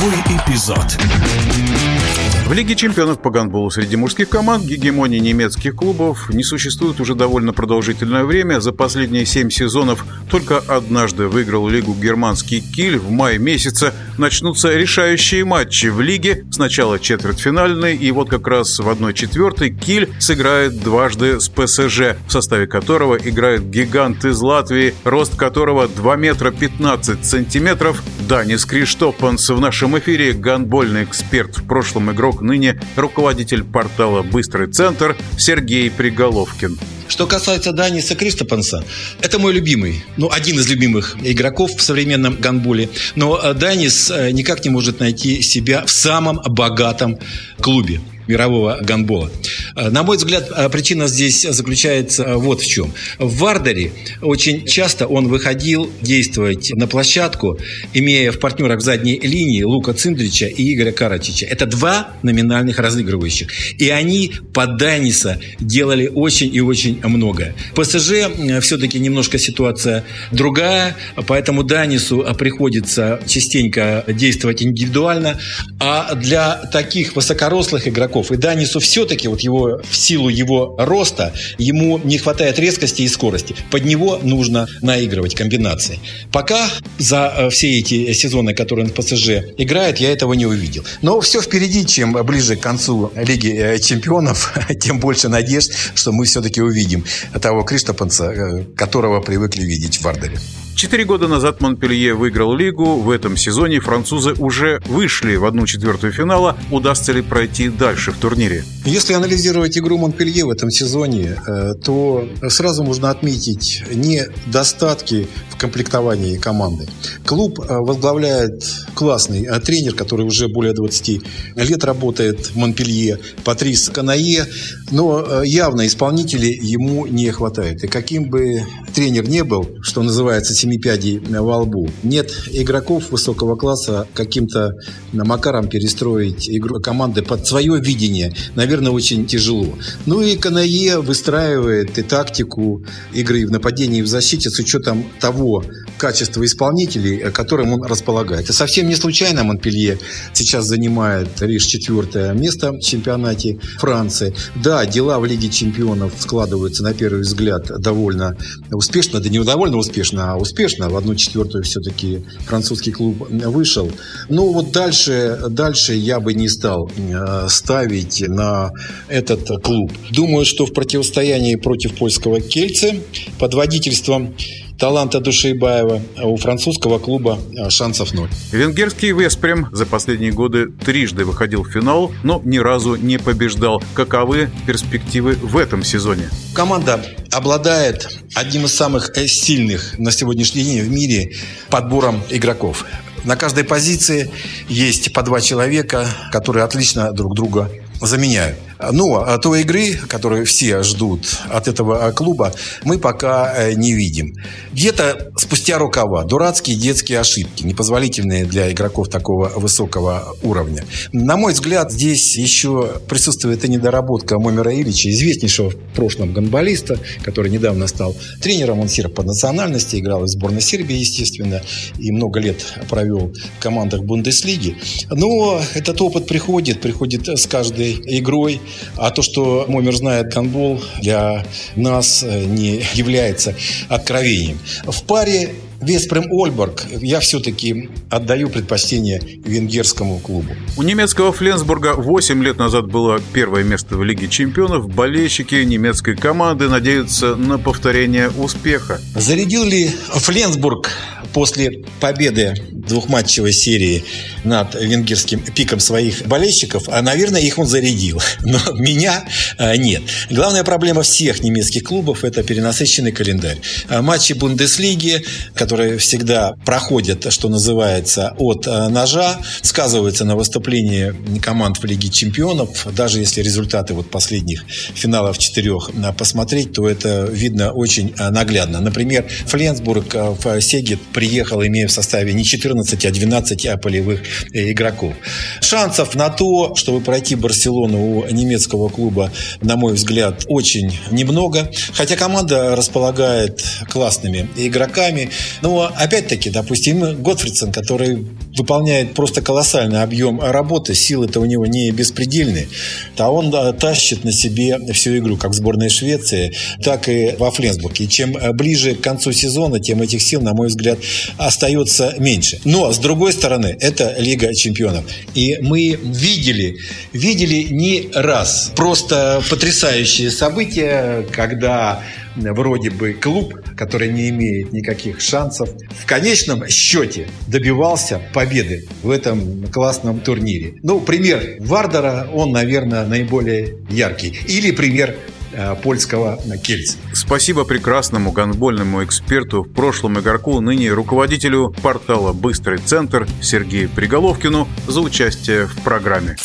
Игровой эпизод. В Лиге чемпионов по гандболу среди мужских команд гегемонии немецких клубов не существует уже довольно продолжительное время. За последние семь сезонов только однажды выиграл лигу германский Киль. В мае месяце начнутся решающие матчи в лиге. Сначала четвертьфинальный, и вот как раз в 1-4 Киль сыграет дважды с ПСЖ, в составе которого играет гигант из Латвии, рост которого 2 метра 15 сантиметров. Данис Криштопанс в нашем эфире гандбольный эксперт, в прошлом игрок ныне руководитель портала «Быстрый центр» Сергей Приголовкин. Что касается Даниса Кристопанса, это мой любимый, ну, один из любимых игроков в современном гандболе. Но э, Данис э, никак не может найти себя в самом богатом клубе мирового гандбола. Э, на мой взгляд, э, причина здесь заключается э, вот в чем. В Вардере очень часто он выходил действовать на площадку, имея в партнерах в задней линии Лука Циндрича и Игоря Карачича. Это два номинальных разыгрывающих. И они под Даниса делали очень и очень многое. ПСЖ все-таки немножко ситуация другая, поэтому Данису приходится частенько действовать индивидуально. А для таких высокорослых игроков, игроков. И Данису все-таки, вот его, в силу его роста, ему не хватает резкости и скорости. Под него нужно наигрывать комбинации. Пока за э, все эти сезоны, которые он в ПСЖ играет, я этого не увидел. Но все впереди, чем ближе к концу Лиги э, Чемпионов, тем больше надежд, что мы все-таки увидим того Криштопанца, э, которого привыкли видеть в Вардере. Четыре года назад Монпелье выиграл лигу. В этом сезоне французы уже вышли в одну четвертую финала. Удастся ли пройти дальше в турнире? Если анализировать игру Монпелье в этом сезоне, э, то сразу можно отметить недостатки комплектовании команды. Клуб э, возглавляет классный э, тренер, который уже более 20 лет работает в Монпелье, Патрис Канае, но явно исполнителей ему не хватает. И каким бы тренер не был, что называется, семи пядей во лбу, нет игроков высокого класса каким-то макаром перестроить игру команды под свое видение, наверное, очень тяжело. Ну и Канае выстраивает и тактику игры в нападении и в защите с учетом того качества исполнителей, которым он располагает. И совсем не случайно Монпелье сейчас занимает лишь четвертое место в чемпионате Франции. Да, дела в Лиге чемпионов складываются на первый взгляд довольно успешно, да не довольно успешно, а успешно. В одну четвертую все-таки французский клуб вышел. Ну вот дальше, дальше я бы не стал э, ставить на этот клуб. Думаю, что в противостоянии против польского Кельце под водительством таланта Душейбаева, а у французского клуба а, шансов ноль. Венгерский Веспрем за последние годы трижды выходил в финал, но ни разу не побеждал. Каковы перспективы в этом сезоне? Команда обладает одним из самых э, сильных на сегодняшний день в мире подбором игроков. На каждой позиции есть по два человека, которые отлично друг друга заменяют. Но а той игры, которую все ждут от этого а, клуба, мы пока э, не видим. Где-то спустя рукава дурацкие детские ошибки, непозволительные для игроков такого высокого уровня. На мой взгляд, здесь еще присутствует и недоработка Момера Ильича, известнейшего в прошлом гонболиста, который недавно стал тренером. Он серб по национальности, играл в сборной Сербии, естественно, и много лет провел в командах Бундеслиги. Но этот опыт приходит, приходит с каждой игрой. А то, что Момер знает гандбол, для нас э, не является откровением. В паре Веспрем Ольборг я все-таки отдаю предпочтение венгерскому клубу. У немецкого Фленсбурга 8 лет назад было первое место в Лиге чемпионов. Болельщики немецкой команды надеются на повторение успеха. Зарядил ли Фленсбург после победы двухматчевой серии над венгерским пиком своих болельщиков, а, наверное, их он зарядил. Но меня а, нет. Главная проблема всех немецких клубов – это перенасыщенный календарь. А, матчи Бундеслиги, которые всегда проходят, что называется, от а, ножа, сказываются на выступлении команд в Лиге чемпионов. Даже если результаты вот последних финалов четырех посмотреть, то это видно очень наглядно. Например, Фленсбург в Сегет приехал, имея в составе не 14, а 12 полевых э, игроков. Шансов на то, чтобы пройти Барселону у немецкого клуба, на мой взгляд, очень немного. Хотя команда располагает классными игроками. Но опять-таки, допустим, Готфридсон, который выполняет просто колоссальный объем работы, силы-то у него не беспредельные, а он тащит на себе всю игру, как в сборной Швеции, так и во Фленсбурге. И чем ближе к концу сезона, тем этих сил, на мой взгляд, остается меньше. Но, с другой стороны, это Лига чемпионов. И мы видели, видели не раз просто потрясающие события, когда вроде бы клуб, который не имеет никаких шансов, в конечном счете добивался победы в этом классном турнире. Ну, пример Вардера, он, наверное, наиболее яркий. Или пример э, польского Кельца. Спасибо прекрасному гандбольному эксперту, в прошлом игроку, ныне руководителю портала «Быстрый центр» Сергею Приголовкину за участие в программе.